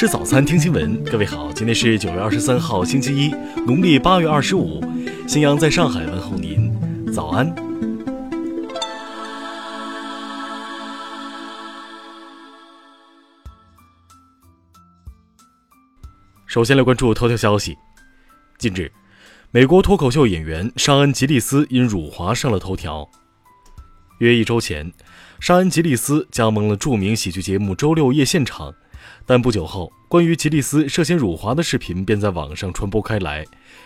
吃早餐，听新闻。各位好，今天是九月二十三号，星期一，农历八月二十五。新阳在上海问候您，早安。首先来关注头条消息。近日，美国脱口秀演员沙恩·吉利斯因辱华上了头条。约一周前，沙恩·吉利斯加盟了著名喜剧节目《周六夜现场》，但不久后，关于吉利斯涉嫌辱华的视频便在网上传播开来。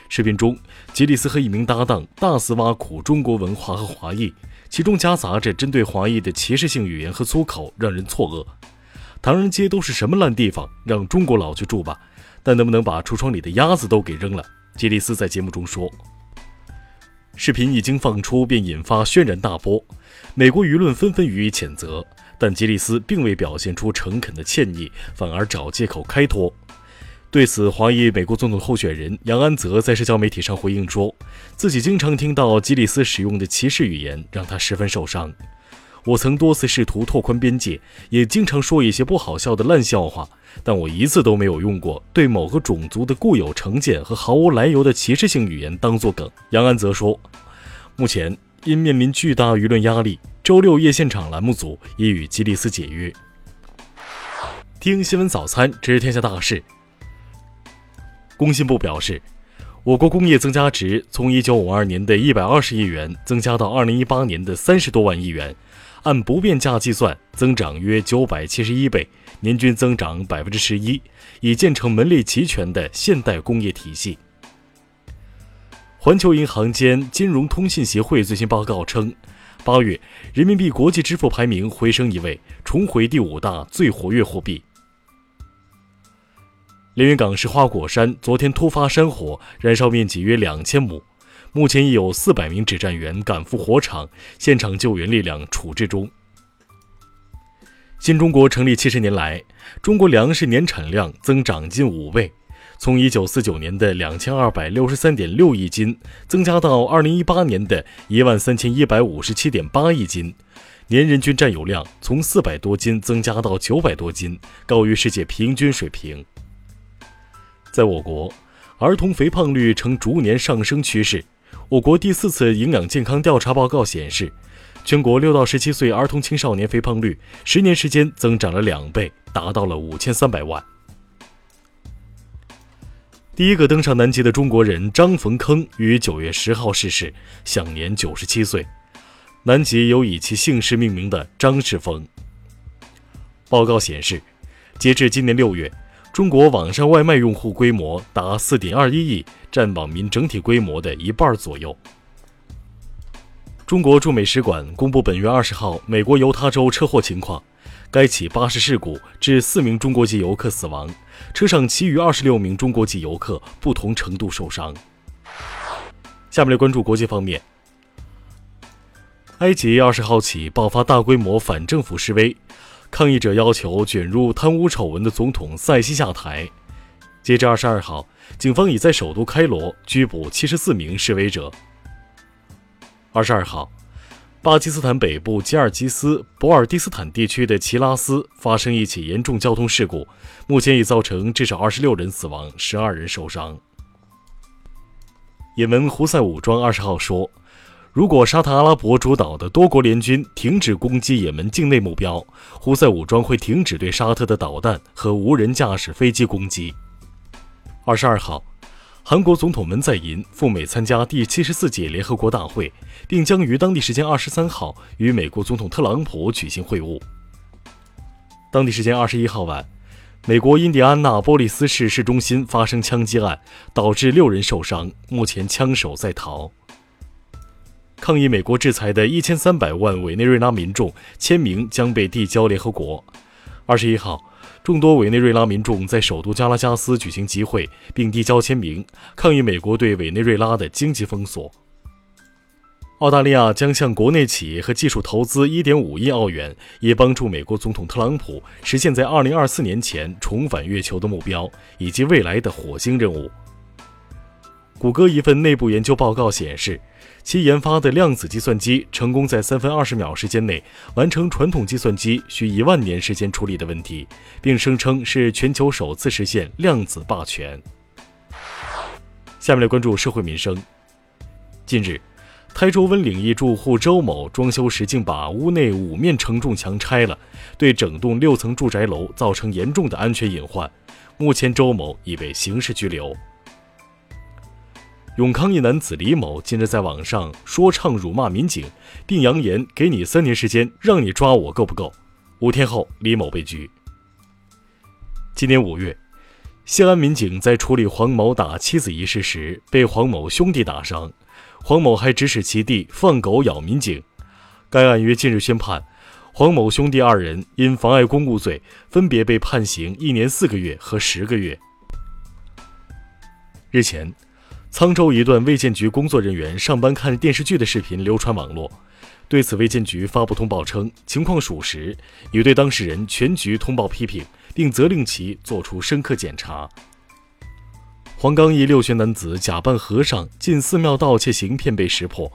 视频中，吉利斯和一名搭档大肆挖苦中国文化和华裔，其中夹杂着针对华裔的歧视性语言和粗口，让人错愕。唐人街都是什么烂地方，让中国佬去住吧？但能不能把橱窗里的鸭子都给扔了？吉利斯在节目中说。视频一经放出，便引发轩然大波，美国舆论纷纷予以谴责。但吉利斯并未表现出诚恳的歉意，反而找借口开脱。对此，华裔美国总统候选人杨安泽在社交媒体上回应说，自己经常听到吉利斯使用的歧视语言，让他十分受伤。我曾多次试图拓宽边界，也经常说一些不好笑的烂笑话，但我一次都没有用过对某个种族的固有成见和毫无来由的歧视性语言当作梗。杨安泽说，目前因面临巨大舆论压力，周六夜现场栏目组已与吉利斯解约。听新闻早餐知天下大事。工信部表示，我国工业增加值从1952年的一百二十亿元增加到2018年的三十多万亿元。按不变价计算，增长约九百七十一倍，年均增长百分之十一，已建成门类齐全的现代工业体系。环球银行间金融通信协会最新报告称，八月人民币国际支付排名回升一位，重回第五大最活跃货币。连云港市花果山昨天突发山火，燃烧面积约两千亩。目前已有四百名指战员赶赴火场，现场救援力量处置中。新中国成立七十年来，中国粮食年产量增长近五倍，从一九四九年的两千二百六十三点六亿斤，增加到二零一八年的一万三千一百五十七点八亿斤，年人均占有量从四百多斤增加到九百多斤，高于世界平均水平。在我国，儿童肥胖率呈逐年上升趋势。我国第四次营养健康调查报告显示，全国六到十七岁儿童青少年肥胖率十年时间增长了两倍，达到了五千三百万。第一个登上南极的中国人张冯铿于九月十号逝世，享年九十七岁。南极有以其姓氏命名的张氏峰。报告显示，截至今年六月。中国网上外卖用户规模达四点二一亿，占网民整体规模的一半左右。中国驻美使馆公布本月二十号美国犹他州车祸情况，该起巴士事故致四名中国籍游客死亡，车上其余二十六名中国籍游客不同程度受伤。下面来关注国际方面，埃及二十号起爆发大规模反政府示威。抗议者要求卷入贪污丑闻的总统塞西下台。截至二十二号，警方已在首都开罗拘捕七十四名示威者。二十二号，巴基斯坦北部吉尔吉斯博尔蒂斯坦地区的齐拉斯发生一起严重交通事故，目前已造成至少二十六人死亡，十二人受伤。也门胡塞武装二十号说。如果沙特阿拉伯主导的多国联军停止攻击也门境内目标，胡塞武装会停止对沙特的导弹和无人驾驶飞机攻击。二十二号，韩国总统文在寅赴美参加第七十四届联合国大会，并将于当地时间二十三号与美国总统特朗普举行会晤。当地时间二十一号晚，美国印第安纳波利斯市市中心发生枪击案，导致六人受伤，目前枪手在逃。抗议美国制裁的一千三百万委内瑞拉民众签名将被递交联合国。二十一号，众多委内瑞拉民众在首都加拉加斯举行集会，并递交签名，抗议美国对委内瑞拉的经济封锁。澳大利亚将向国内企业和技术投资一点五亿澳元，以帮助美国总统特朗普实现在二零二四年前重返月球的目标，以及未来的火星任务。谷歌一份内部研究报告显示。其研发的量子计算机成功在三分二十秒时间内完成传统计算机需一万年时间处理的问题，并声称是全球首次实现量子霸权。下面来关注社会民生。近日，台州温岭一住户周某装修时竟把屋内五面承重墙拆了，对整栋六层住宅楼造成严重的安全隐患。目前，周某已被刑事拘留。永康一男子李某近日在网上说唱辱骂民警，并扬言给你三年时间，让你抓我够不够？五天后，李某被拘。今年五月，西安民警在处理黄某打妻子一事时，被黄某兄弟打伤，黄某还指使其弟放狗咬民警。该案于近日宣判，黄某兄弟二人因妨碍公务罪，分别被判刑一年四个月和十个月。日前。沧州一段卫健局工作人员上班看电视剧的视频流传网络，对此卫健局发布通报称情况属实，已对当事人全局通报批评，并责令其作出深刻检查。黄冈一六旬男子假扮和尚进寺庙盗窃行骗被识破，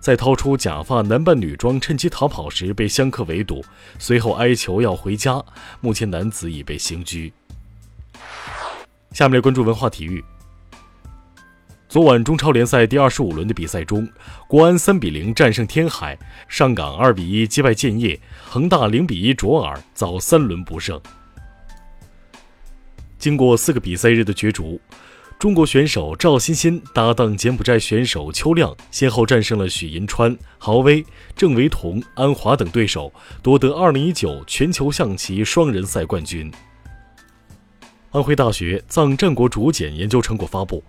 在掏出假发男扮女装趁机逃跑时被香客围堵，随后哀求要回家。目前男子已被刑拘。下面来关注文化体育。昨晚中超联赛第二十五轮的比赛中，国安三比零战胜天海，上港二比一击败建业，恒大零比一卓尔，遭三轮不胜。经过四个比赛日的角逐，中国选手赵欣欣搭档柬埔寨选手邱亮，先后战胜了许银川、豪威、郑维彤、安华等对手，夺得二零一九全球象棋双人赛冠军。安徽大学藏战国竹简研究成果发布。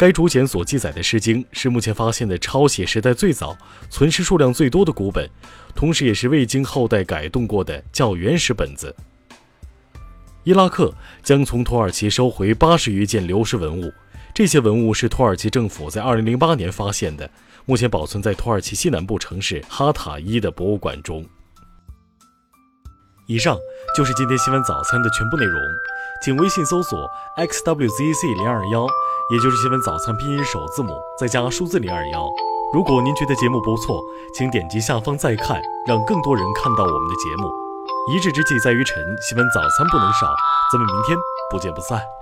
该竹简所记载的《诗经》是目前发现的抄写时代最早、存世数量最多的古本，同时也是未经后代改动过的较原始本子。伊拉克将从土耳其收回八十余件流失文物，这些文物是土耳其政府在2008年发现的，目前保存在土耳其西南部城市哈塔伊的博物馆中。以上就是今天新闻早餐的全部内容，请微信搜索 xwzc 零二幺。也就是新闻早餐拼音首字母再加数字零二幺。如果您觉得节目不错，请点击下方再看，让更多人看到我们的节目。一日之计在于晨，新闻早餐不能少。咱们明天不见不散。